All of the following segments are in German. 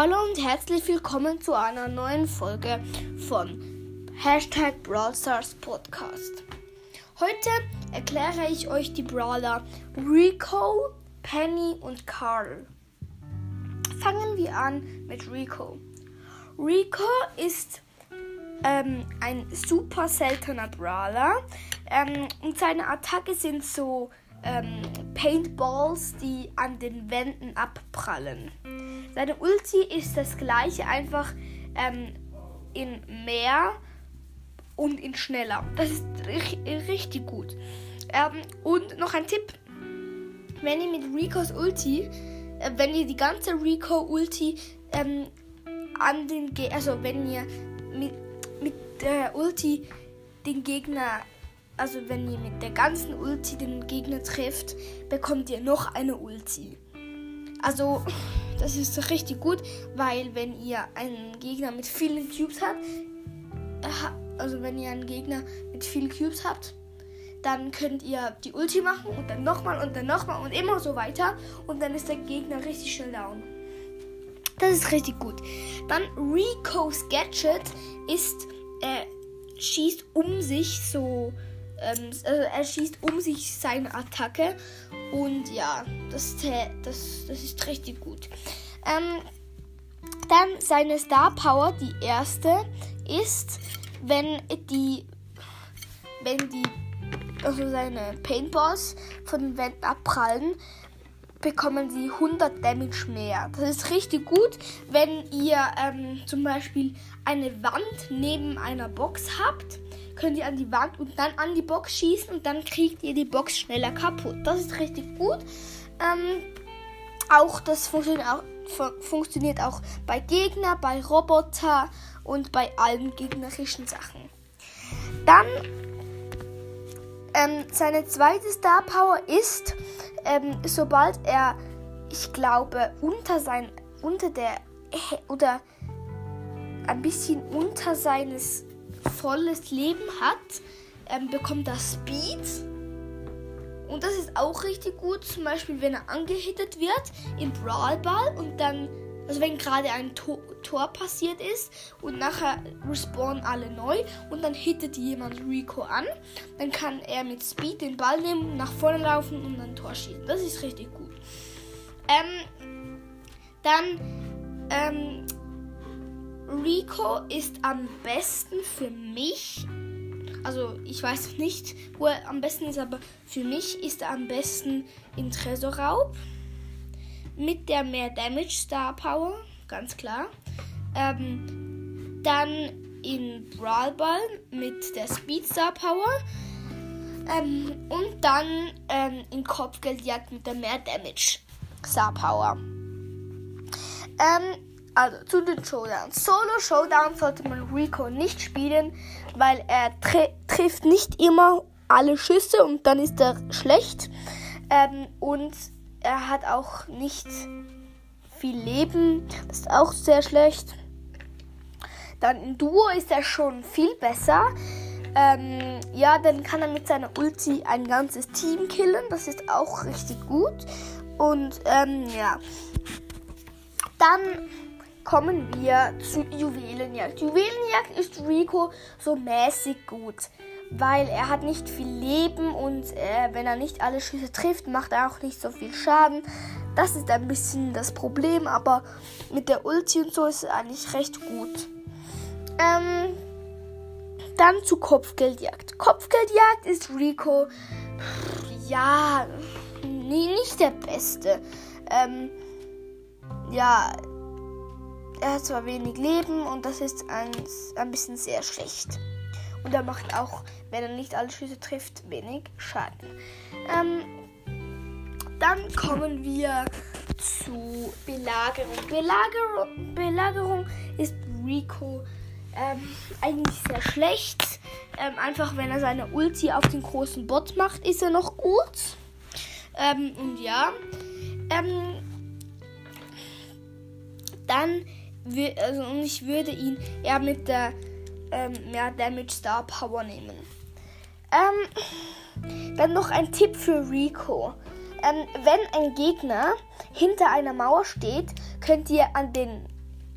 Hallo und herzlich willkommen zu einer neuen Folge von Hashtag Brawl Stars Podcast. Heute erkläre ich euch die Brawler Rico, Penny und Carl. Fangen wir an mit Rico. Rico ist ähm, ein super seltener Brawler ähm, und seine Attacke sind so ähm, Paintballs, die an den Wänden abprallen. Seine Ulti ist das gleiche, einfach ähm, in mehr und in schneller. Das ist richtig gut. Ähm, und noch ein Tipp. Wenn ihr mit Ricos Ulti, äh, wenn ihr die ganze Rico Ulti ähm, an den Ge also wenn ihr mit, mit der Ulti den Gegner also wenn ihr mit der ganzen Ulti den Gegner trifft, bekommt ihr noch eine Ulti. Also, das ist richtig gut, weil wenn ihr einen Gegner mit vielen Cubes habt, äh, also wenn ihr einen Gegner mit vielen Cubes habt, dann könnt ihr die Ulti machen und dann nochmal und dann nochmal und immer so weiter und dann ist der Gegner richtig schnell down. Das ist richtig gut. Dann Rico's Gadget ist, er schießt um sich so ähm, also er schießt um sich seine Attacke. Und ja, das, das, das ist richtig gut. Ähm, dann seine Star Power, die erste, ist, wenn die, wenn die, also seine Paintballs von den Wänden abprallen, bekommen sie 100 Damage mehr. Das ist richtig gut, wenn ihr ähm, zum Beispiel eine Wand neben einer Box habt könnt ihr an die Wand und dann an die Box schießen und dann kriegt ihr die Box schneller kaputt. Das ist richtig gut. Ähm, auch das funktioniert auch, funktioniert auch bei Gegner, bei Roboter und bei allen gegnerischen Sachen. Dann ähm, seine zweite Star Power ist, ähm, sobald er, ich glaube, unter sein, unter der oder ein bisschen unter seines volles Leben hat, ähm, bekommt er Speed. Und das ist auch richtig gut, zum Beispiel wenn er angehittet wird im Brawl Ball und dann, also wenn gerade ein Tor, Tor passiert ist und nachher respawnen alle neu und dann hittet jemand Rico an, dann kann er mit Speed den Ball nehmen, nach vorne laufen und dann Tor schießen. Das ist richtig gut. Ähm, dann ähm, Rico ist am besten für mich. Also ich weiß nicht, wo er am besten ist, aber für mich ist er am besten in Tresorraub. Mit der mehr Damage Star Power, ganz klar. Ähm, dann in Brawl Ball mit der Speed Star Power. Ähm, und dann ähm, in Kopfgeldjagd mit der mehr Damage Star Power. Ähm, also zu den Showdowns. Solo Showdown sollte man Rico nicht spielen, weil er tr trifft nicht immer alle Schüsse und dann ist er schlecht. Ähm, und er hat auch nicht viel Leben. Das ist auch sehr schlecht. Dann in Duo ist er schon viel besser. Ähm, ja, dann kann er mit seiner Ulti ein ganzes Team killen. Das ist auch richtig gut. Und ähm, ja. Dann kommen wir zu Juwelenjagd. Juwelenjagd ist Rico so mäßig gut, weil er hat nicht viel Leben und äh, wenn er nicht alle Schüsse trifft, macht er auch nicht so viel Schaden. Das ist ein bisschen das Problem, aber mit der Ulti und so ist es eigentlich recht gut. Ähm, dann zu Kopfgeldjagd. Kopfgeldjagd ist Rico, ja, nicht der Beste. Ähm, ja, er hat zwar wenig Leben und das ist ein, ein bisschen sehr schlecht. Und er macht auch, wenn er nicht alle Schüsse trifft, wenig Schaden. Ähm, dann kommen wir zu Belagerung. Belagerung, Belagerung ist Rico ähm, eigentlich sehr schlecht. Ähm, einfach wenn er seine Ulti auf den großen Bot macht, ist er noch gut. Ähm, und ja. Ähm, dann also, und ich würde ihn eher mit der ähm, ja, Damage Star Power nehmen. Ähm, dann noch ein Tipp für Rico. Ähm, wenn ein Gegner hinter einer Mauer steht, könnt ihr an den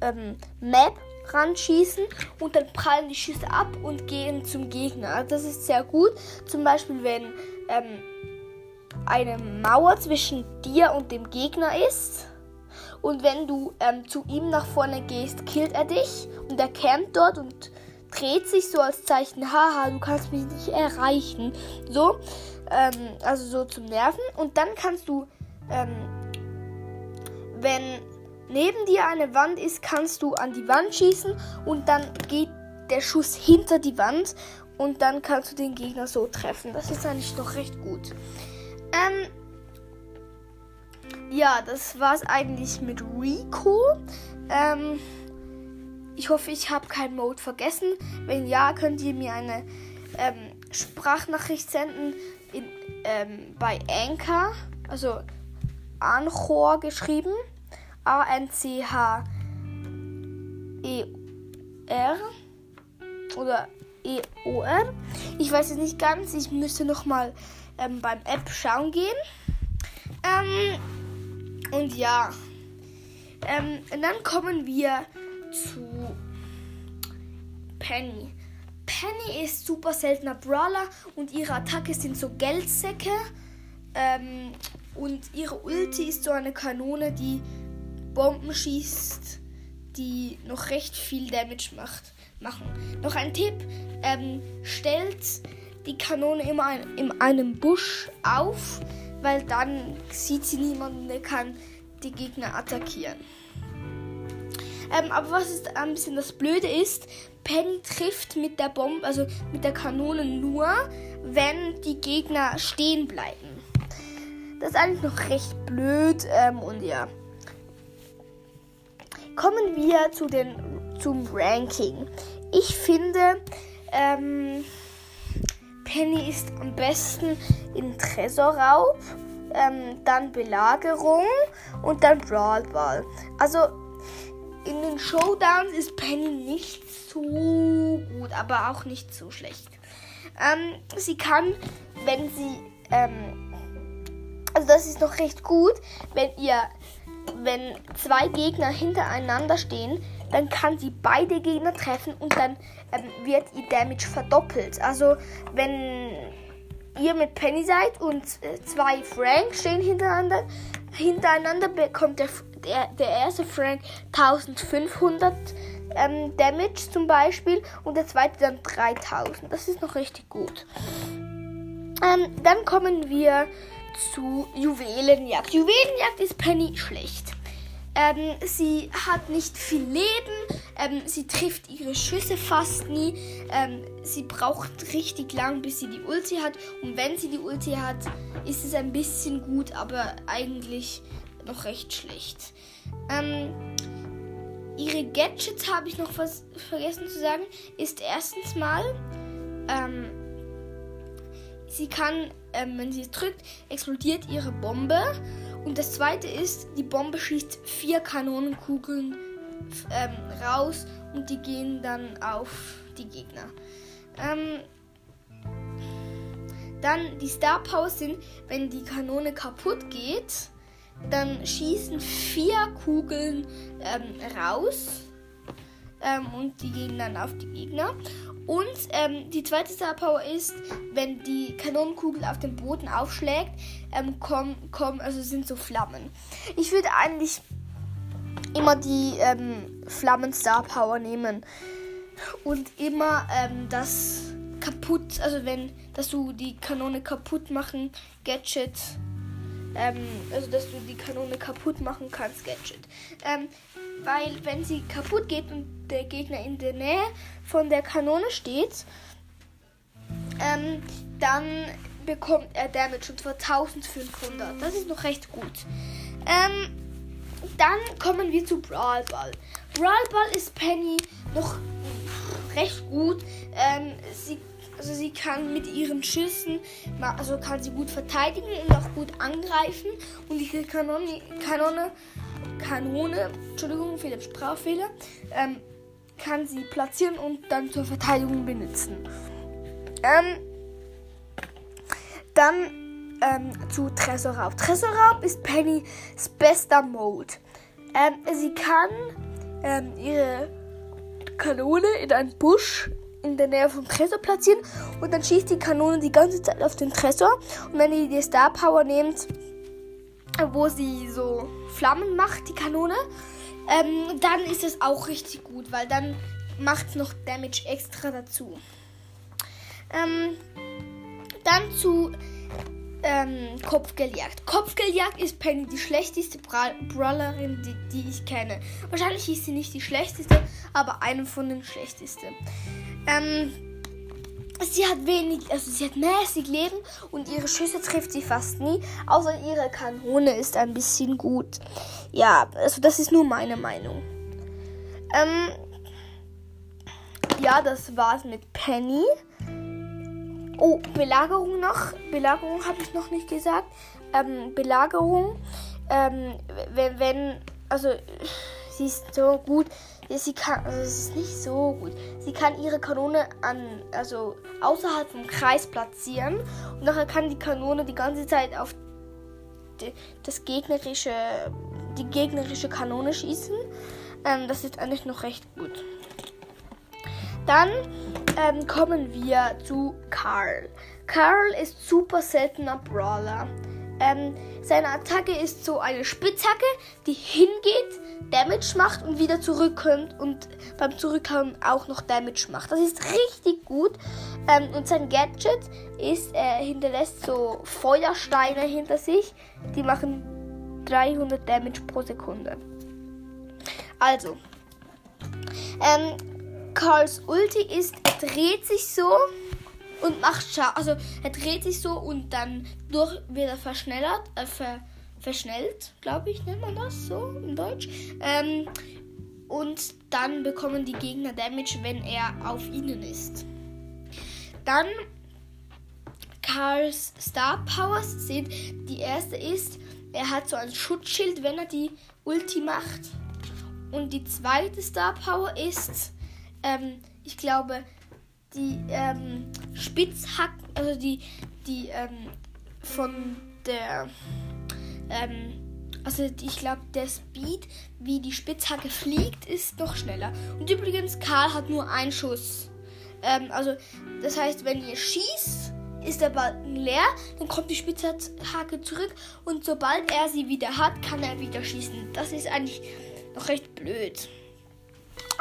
ähm, Map ranschießen und dann prallen die Schüsse ab und gehen zum Gegner. Das ist sehr gut. Zum Beispiel, wenn ähm, eine Mauer zwischen dir und dem Gegner ist. Und wenn du ähm, zu ihm nach vorne gehst, killt er dich und er campt dort und dreht sich so als Zeichen, haha, du kannst mich nicht erreichen. So, ähm, also so zum Nerven. Und dann kannst du, ähm, wenn neben dir eine Wand ist, kannst du an die Wand schießen und dann geht der Schuss hinter die Wand und dann kannst du den Gegner so treffen. Das ist eigentlich noch recht gut. Ähm, ja, das war's eigentlich mit Rico. Ähm, ich hoffe, ich habe keinen Mode vergessen. Wenn ja, könnt ihr mir eine ähm, Sprachnachricht senden in, ähm, bei Anchor, also Anchor geschrieben. A-N-C-H-E-R oder E-O-R. Ich weiß es nicht ganz. Ich müsste noch mal ähm, beim App schauen gehen. Ähm, und ja. Ähm, und dann kommen wir zu Penny. Penny ist super seltener Brawler und ihre Attacke sind so Geldsäcke. Ähm, und ihre Ulti ist so eine Kanone, die Bomben schießt, die noch recht viel Damage macht, machen. Noch ein Tipp: ähm, Stellt die Kanone immer in einem Busch auf, weil dann sieht sie niemanden, der kann die Gegner attackieren. Ähm, aber was ist ein bisschen das Blöde ist, Penny trifft mit der Bombe, also mit der Kanone nur, wenn die Gegner stehen bleiben. Das ist eigentlich noch recht blöd ähm, und ja. Kommen wir zu den, zum Ranking. Ich finde, ähm, Penny ist am besten in Tresorraub, ähm, dann Belagerung und dann Brawl Ball. Also in den Showdowns ist Penny nicht so gut, aber auch nicht so schlecht. Ähm, sie kann, wenn sie, ähm, also das ist noch recht gut, wenn ihr, wenn zwei Gegner hintereinander stehen, dann kann sie beide Gegner treffen und dann ähm, wird ihr Damage verdoppelt. Also wenn ihr mit Penny seid und äh, zwei Frank stehen hintereinander, hintereinander bekommt der der, der erste Frank 1500 ähm, Damage zum Beispiel und der zweite dann 3000. Das ist noch richtig gut. Ähm, dann kommen wir zu Juwelenjagd. Juwelenjagd ist Penny schlecht. Ähm, sie hat nicht viel Leben, ähm, sie trifft ihre Schüsse fast nie. Ähm, sie braucht richtig lang, bis sie die Ulti hat. Und wenn sie die Ulti hat, ist es ein bisschen gut, aber eigentlich noch recht schlecht. Ähm, ihre Gadgets habe ich noch was vergessen zu sagen. Ist erstens mal, ähm, sie kann, ähm, wenn sie es drückt, explodiert ihre Bombe. Und das zweite ist, die Bombe schießt vier Kanonenkugeln ähm, raus und die gehen dann auf die Gegner. Ähm, dann die Star Power sind, wenn die Kanone kaputt geht, dann schießen vier Kugeln ähm, raus ähm, und die gehen dann auf die Gegner. Und ähm, die zweite Star Power ist, wenn die Kanonenkugel auf dem Boden aufschlägt, ähm, kommen, kommen, also sind so Flammen. Ich würde eigentlich immer die ähm, Flammen Star Power nehmen und immer ähm, das kaputt, also wenn, dass du die Kanone kaputt machen, Gadget ähm, also dass du die Kanone kaputt machen kannst, Gadget. Ähm, weil wenn sie kaputt geht und der Gegner in der Nähe von der Kanone steht, ähm, dann bekommt er Damage und zwar 1500. Das ist noch recht gut. Ähm, dann kommen wir zu Brawl Ball. Brawl Ball ist Penny noch recht gut. Ähm, sie also sie kann mit ihren Schüssen, also kann sie gut verteidigen und auch gut angreifen. Und ihre Kanone, Kanone, Kanone, Entschuldigung den Sprachfehler, ähm, kann sie platzieren und dann zur Verteidigung benutzen. Ähm, dann ähm, zu Tresorraub. Tresorraub ist Pennys bester Mode. Ähm, sie kann ähm, ihre Kanone in einen Busch in der Nähe vom Tresor platzieren und dann schießt die Kanone die ganze Zeit auf den Tresor. Und wenn ihr die Star Power nehmt, wo sie so Flammen macht, die Kanone, ähm, dann ist es auch richtig gut, weil dann macht es noch Damage extra dazu. Ähm, dann zu ähm, Kopfgeldjagd. Kopfgeldjagd ist Penny die schlechteste Bra Brawlerin, die, die, ich kenne. Wahrscheinlich ist sie nicht die schlechteste, aber eine von den schlechtesten. Ähm, sie hat wenig, also sie hat mäßig Leben und ihre Schüsse trifft sie fast nie, außer ihre Kanone ist ein bisschen gut. Ja, also das ist nur meine Meinung. Ähm, ja, das war's mit Penny. Oh, Belagerung noch. Belagerung habe ich noch nicht gesagt. Ähm, Belagerung, ähm, wenn, wenn, also sie ist so gut, sie kann, also es ist nicht so gut. Sie kann ihre Kanone an, also außerhalb vom Kreis platzieren und nachher kann die Kanone die ganze Zeit auf die, das gegnerische, die gegnerische Kanone schießen. Ähm, das ist eigentlich noch recht gut. Dann ähm, kommen wir zu Carl. Carl ist super seltener Brawler. Ähm, seine Attacke ist so eine Spitzhacke, die hingeht, Damage macht und wieder zurückkommt und beim Zurückkommen auch noch Damage macht. Das ist richtig gut. Ähm, und sein Gadget ist, er hinterlässt so Feuersteine hinter sich, die machen 300 Damage pro Sekunde. Also, ähm, Karls Ulti ist, er dreht sich so und macht Schaden. Also er dreht sich so und dann durch wird er verschnellert, äh, ver, verschnellt, glaube ich, nennt man das so in Deutsch. Ähm, und dann bekommen die Gegner Damage, wenn er auf ihnen ist. Dann Karls Star Powers sind die erste ist, er hat so ein Schutzschild, wenn er die Ulti macht. Und die zweite Star Power ist, ähm, ich glaube, die ähm, Spitzhack, also die, die ähm, von der, ähm, also ich glaube, der Speed, wie die Spitzhacke fliegt, ist noch schneller. Und übrigens, Karl hat nur einen Schuss. Ähm, also, das heißt, wenn ihr schießt, ist der Balken leer, dann kommt die Spitzhacke zurück und sobald er sie wieder hat, kann er wieder schießen. Das ist eigentlich noch recht blöd.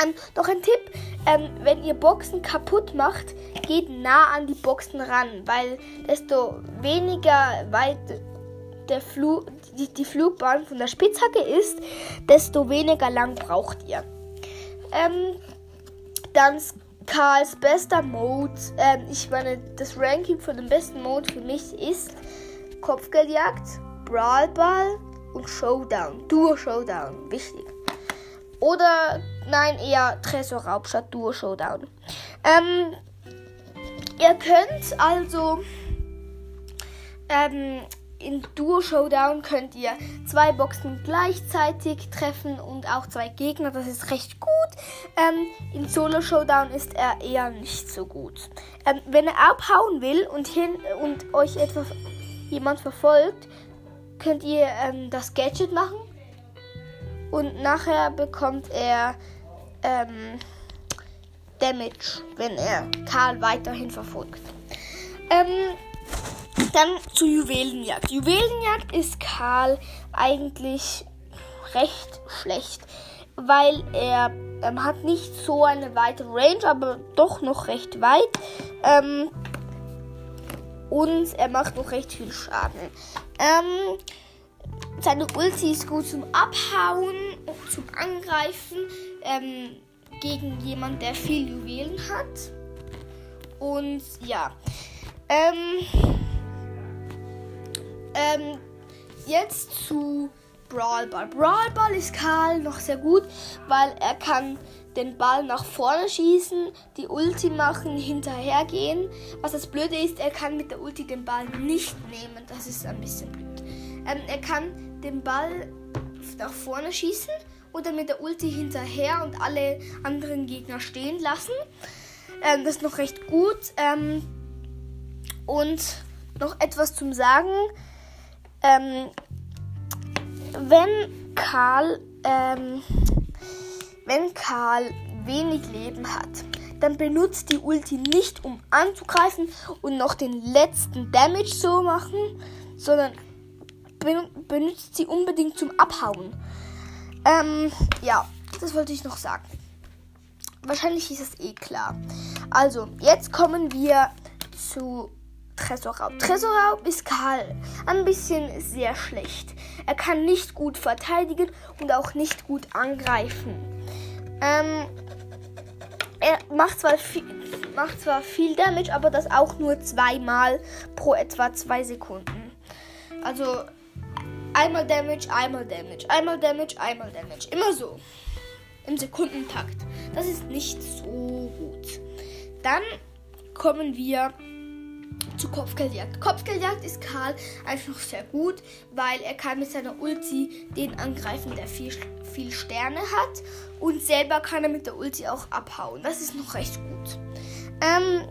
Ähm, noch ein Tipp, ähm, wenn ihr Boxen kaputt macht, geht nah an die Boxen ran, weil desto weniger weit der Flu die, die Flugbahn von der Spitzhacke ist, desto weniger lang braucht ihr. Ähm, dann Karls bester Mode. Ähm, ich meine, das Ranking von dem besten Mode für mich ist Kopfgeldjagd, Brawlball und Showdown. Duo Showdown. Wichtig. Oder nein, eher Tresor Raubstadt Duo Showdown. Ähm, ihr könnt also ähm, in Duo Showdown könnt ihr zwei Boxen gleichzeitig treffen und auch zwei Gegner. Das ist recht gut. Ähm, in Solo Showdown ist er eher nicht so gut. Ähm, wenn er abhauen will und hin und euch etwa jemand verfolgt, könnt ihr ähm, das Gadget machen und nachher bekommt er ähm, Damage, wenn er Karl weiterhin verfolgt. Ähm, dann zu Juwelenjagd. Juwelenjagd ist Karl eigentlich recht schlecht, weil er ähm, hat nicht so eine weite Range, aber doch noch recht weit. Ähm, und er macht noch recht viel Schaden. Ähm, seine Ulti ist gut zum Abhauen, zum Angreifen ähm, gegen jemand, der viel Juwelen hat. Und ja. Ähm, ähm, jetzt zu Brawl Ball. Brawl Ball ist Karl noch sehr gut, weil er kann den Ball nach vorne schießen, die Ulti machen, hinterhergehen. Was das Blöde ist, er kann mit der Ulti den Ball nicht nehmen. Das ist ein bisschen blöd. Ähm, er kann den Ball nach vorne schießen oder mit der Ulti hinterher und alle anderen Gegner stehen lassen. Ähm, das ist noch recht gut. Ähm, und noch etwas zum Sagen. Ähm, wenn Karl, ähm, wenn Karl wenig Leben hat, dann benutzt die Ulti nicht, um anzugreifen und noch den letzten Damage zu machen, sondern benutzt sie unbedingt zum Abhauen. Ähm, ja, das wollte ich noch sagen. Wahrscheinlich ist es eh klar. Also, jetzt kommen wir zu Tresorraub. Tresorraub ist Karl ein bisschen sehr schlecht. Er kann nicht gut verteidigen und auch nicht gut angreifen. Ähm, er macht zwar, viel, macht zwar viel Damage, aber das auch nur zweimal pro etwa zwei Sekunden. Also einmal Damage, einmal Damage, einmal Damage, einmal Damage. Immer so. Im Sekundentakt. Das ist nicht so gut. Dann kommen wir zu Kopfgeldjagd. Kopfgeldjagd ist Karl einfach sehr gut, weil er kann mit seiner Ulti den angreifen, der viel, viel Sterne hat. Und selber kann er mit der Ulti auch abhauen. Das ist noch recht gut. Ähm,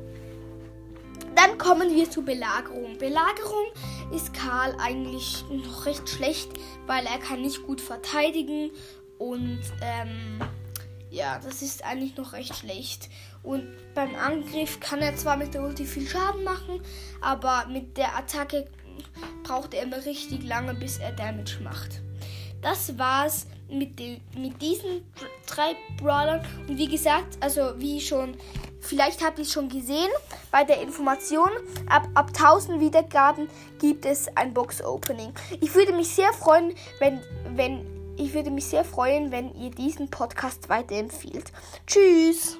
dann kommen wir zu Belagerung. Belagerung ist Karl eigentlich noch recht schlecht, weil er kann nicht gut verteidigen und ähm, ja, das ist eigentlich noch recht schlecht. Und beim Angriff kann er zwar mit der Ulti viel Schaden machen, aber mit der Attacke braucht er immer richtig lange, bis er Damage macht. Das war's mit, den, mit diesen drei Brawlern. Und wie gesagt, also wie schon, vielleicht habt ihr es schon gesehen, bei der Information, ab, ab 1000 Wiedergaben gibt es ein Box-Opening. Ich würde mich sehr freuen, wenn, wenn ich würde mich sehr freuen, wenn ihr diesen Podcast weiterempfiehlt. Tschüss!